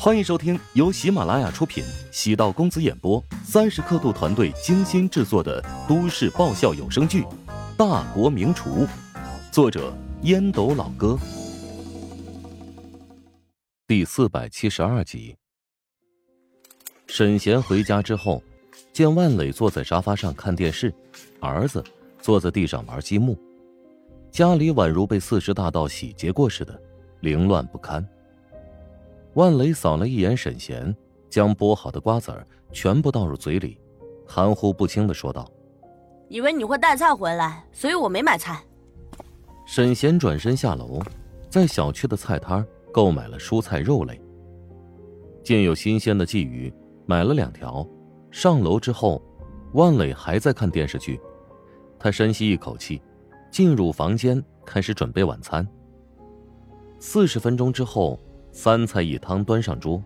欢迎收听由喜马拉雅出品、喜道公子演播、三十刻度团队精心制作的都市爆笑有声剧《大国名厨》，作者烟斗老哥，第四百七十二集。沈贤回家之后，见万磊坐在沙发上看电视，儿子坐在地上玩积木，家里宛如被四十大盗洗劫过似的，凌乱不堪。万雷扫了一眼沈贤，将剥好的瓜子儿全部倒入嘴里，含糊不清的说道：“以为你会带菜回来，所以我没买菜。”沈贤转身下楼，在小区的菜摊购买了蔬菜肉类。见有新鲜的鲫鱼，买了两条。上楼之后，万磊还在看电视剧，他深吸一口气，进入房间开始准备晚餐。四十分钟之后。三菜一汤端上桌，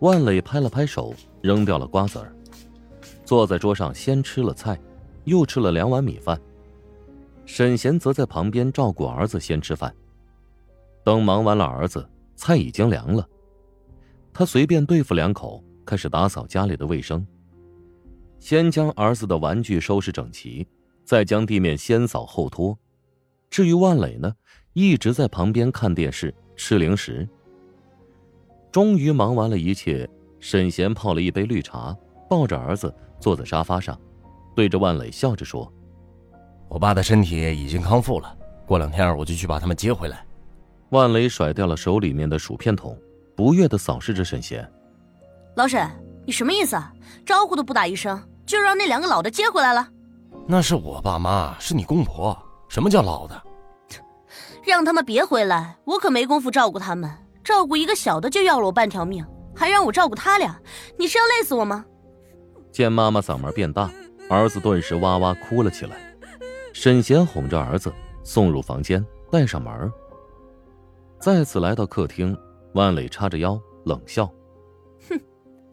万磊拍了拍手，扔掉了瓜子儿，坐在桌上先吃了菜，又吃了两碗米饭。沈贤则在旁边照顾儿子先吃饭。等忙完了儿子，菜已经凉了，他随便对付两口，开始打扫家里的卫生。先将儿子的玩具收拾整齐，再将地面先扫后拖。至于万磊呢，一直在旁边看电视、吃零食。终于忙完了一切，沈贤泡了一杯绿茶，抱着儿子坐在沙发上，对着万磊笑着说：“我爸的身体已经康复了，过两天我就去把他们接回来。”万磊甩掉了手里面的薯片桶，不悦的扫视着沈贤：“老沈，你什么意思啊？招呼都不打一声，就让那两个老的接回来了？那是我爸妈，是你公婆，什么叫老的？让他们别回来，我可没工夫照顾他们。”照顾一个小的就要了我半条命，还让我照顾他俩，你是要累死我吗？见妈妈嗓门变大，儿子顿时哇哇哭了起来。沈贤哄着儿子送入房间，带上门。再次来到客厅，万磊叉着腰冷笑：“哼，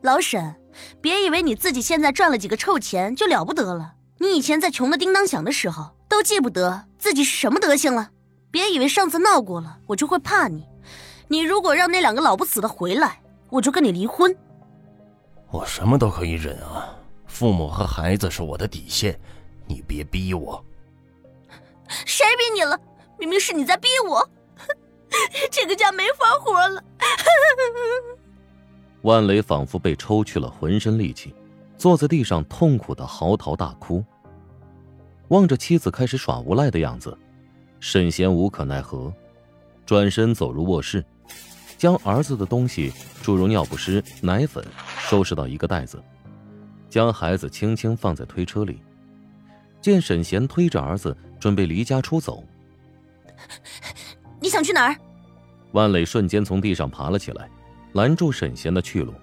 老沈，别以为你自己现在赚了几个臭钱就了不得了。你以前在穷的叮当响的时候，都记不得自己是什么德行了。别以为上次闹过了，我就会怕你。”你如果让那两个老不死的回来，我就跟你离婚。我什么都可以忍啊，父母和孩子是我的底线，你别逼我。谁逼你了？明明是你在逼我，这个家没法活了。万雷仿佛被抽去了浑身力气，坐在地上痛苦的嚎啕大哭。望着妻子开始耍无赖的样子，沈贤无可奈何，转身走入卧室。将儿子的东西，诸如尿不湿、奶粉，收拾到一个袋子，将孩子轻轻放在推车里。见沈贤推着儿子准备离家出走，你想去哪儿？万磊瞬间从地上爬了起来，拦住沈贤的去路。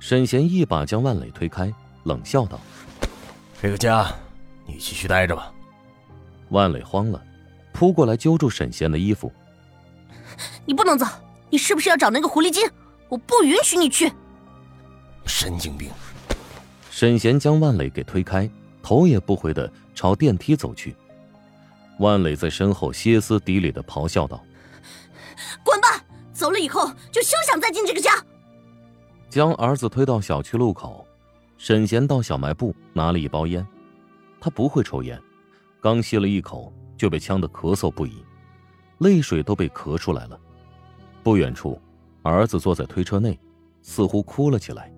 沈贤一把将万磊推开，冷笑道：“这个家，你继续待着吧。”万磊慌了，扑过来揪住沈贤的衣服：“你不能走！”你是不是要找那个狐狸精？我不允许你去！神经病！沈贤将万磊给推开，头也不回的朝电梯走去。万磊在身后歇斯底里的咆哮道：“滚吧！走了以后就休想再进这个家！”将儿子推到小区路口，沈贤到小卖部拿了一包烟。他不会抽烟，刚吸了一口就被呛得咳嗽不已，泪水都被咳出来了。不远处，儿子坐在推车内，似乎哭了起来。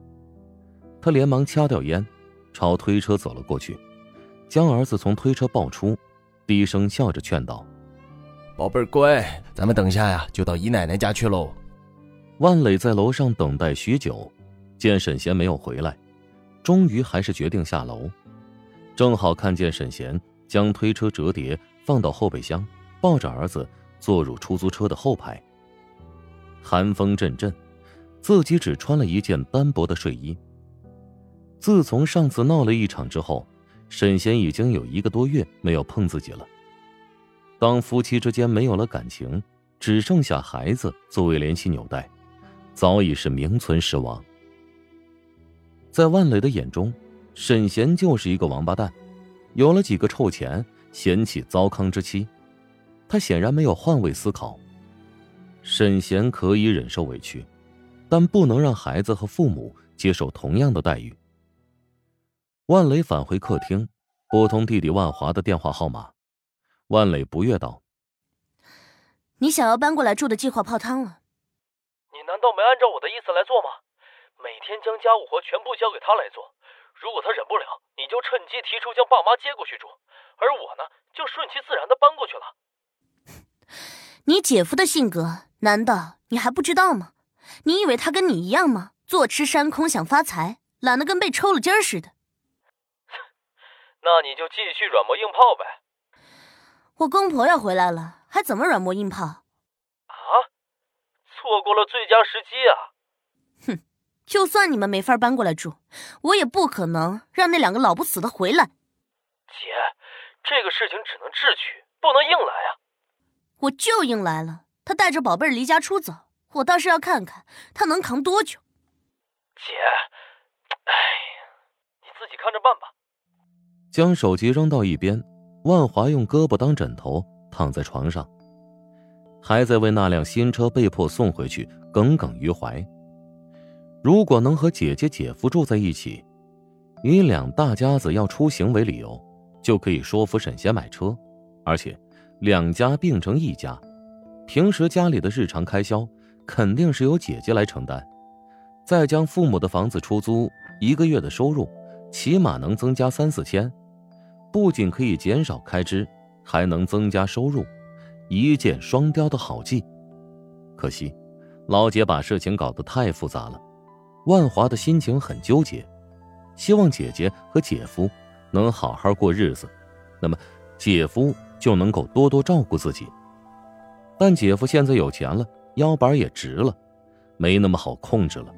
他连忙掐掉烟，朝推车走了过去，将儿子从推车抱出，低声笑着劝道：“宝贝儿乖，咱们等下呀就到姨奶奶家去喽。”万磊在楼上等待许久，见沈贤没有回来，终于还是决定下楼。正好看见沈贤将推车折叠放到后备箱，抱着儿子坐入出租车的后排。寒风阵阵，自己只穿了一件单薄的睡衣。自从上次闹了一场之后，沈贤已经有一个多月没有碰自己了。当夫妻之间没有了感情，只剩下孩子作为联系纽带，早已是名存实亡。在万磊的眼中，沈贤就是一个王八蛋，有了几个臭钱，嫌弃糟糠之妻。他显然没有换位思考。沈贤可以忍受委屈，但不能让孩子和父母接受同样的待遇。万磊返回客厅，拨通弟弟万华的电话号码。万磊不悦道：“你想要搬过来住的计划泡汤了。你难道没按照我的意思来做吗？每天将家务活全部交给他来做，如果他忍不了，你就趁机提出将爸妈接过去住，而我呢，就顺其自然的搬过去了。你姐夫的性格，难道你还不知道吗？你以为他跟你一样吗？坐吃山空，想发财，懒得跟被抽了筋儿似的。”那你就继续软磨硬泡呗。我公婆要回来了，还怎么软磨硬泡？啊！错过了最佳时机啊！哼，就算你们没法搬过来住，我也不可能让那两个老不死的回来。姐，这个事情只能智取，不能硬来啊！我就应来了。他带着宝贝儿离家出走，我倒是要看看他能扛多久。姐，哎呀，你自己看着办吧。将手机扔到一边，万华用胳膊当枕头躺在床上，还在为那辆新车被迫送回去耿耿于怀。如果能和姐姐、姐夫住在一起，以两大家子要出行为理由，就可以说服沈贤买车，而且两家并成一家，平时家里的日常开销肯定是由姐姐来承担，再将父母的房子出租，一个月的收入起码能增加三四千。不仅可以减少开支，还能增加收入，一箭双雕的好计。可惜，老姐把事情搞得太复杂了。万华的心情很纠结，希望姐姐和姐夫能好好过日子，那么姐夫就能够多多照顾自己。但姐夫现在有钱了，腰板也直了，没那么好控制了。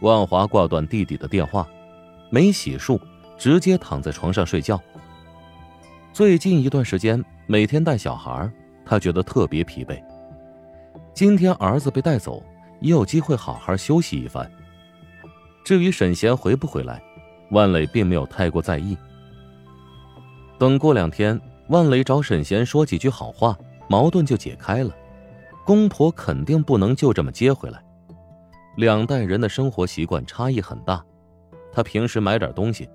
万华挂断弟弟的电话，没洗漱。直接躺在床上睡觉。最近一段时间，每天带小孩，他觉得特别疲惫。今天儿子被带走，也有机会好好休息一番。至于沈贤回不回来，万磊并没有太过在意。等过两天，万磊找沈贤说几句好话，矛盾就解开了。公婆肯定不能就这么接回来，两代人的生活习惯差异很大。他平时买点东西。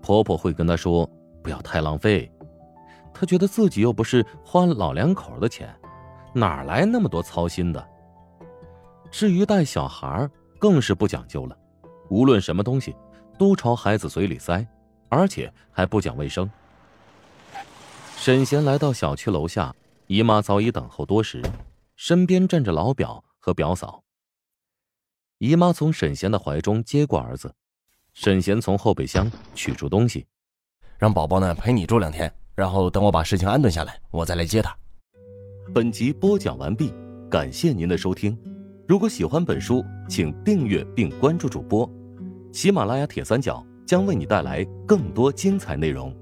婆婆会跟她说：“不要太浪费。”她觉得自己又不是花老两口的钱，哪来那么多操心的？至于带小孩，更是不讲究了，无论什么东西都朝孩子嘴里塞，而且还不讲卫生。沈贤来到小区楼下，姨妈早已等候多时，身边站着老表和表嫂。姨妈从沈贤的怀中接过儿子。沈贤从后备箱取出东西，让宝宝呢陪你住两天，然后等我把事情安顿下来，我再来接他。本集播讲完毕，感谢您的收听。如果喜欢本书，请订阅并关注主播。喜马拉雅铁三角将为你带来更多精彩内容。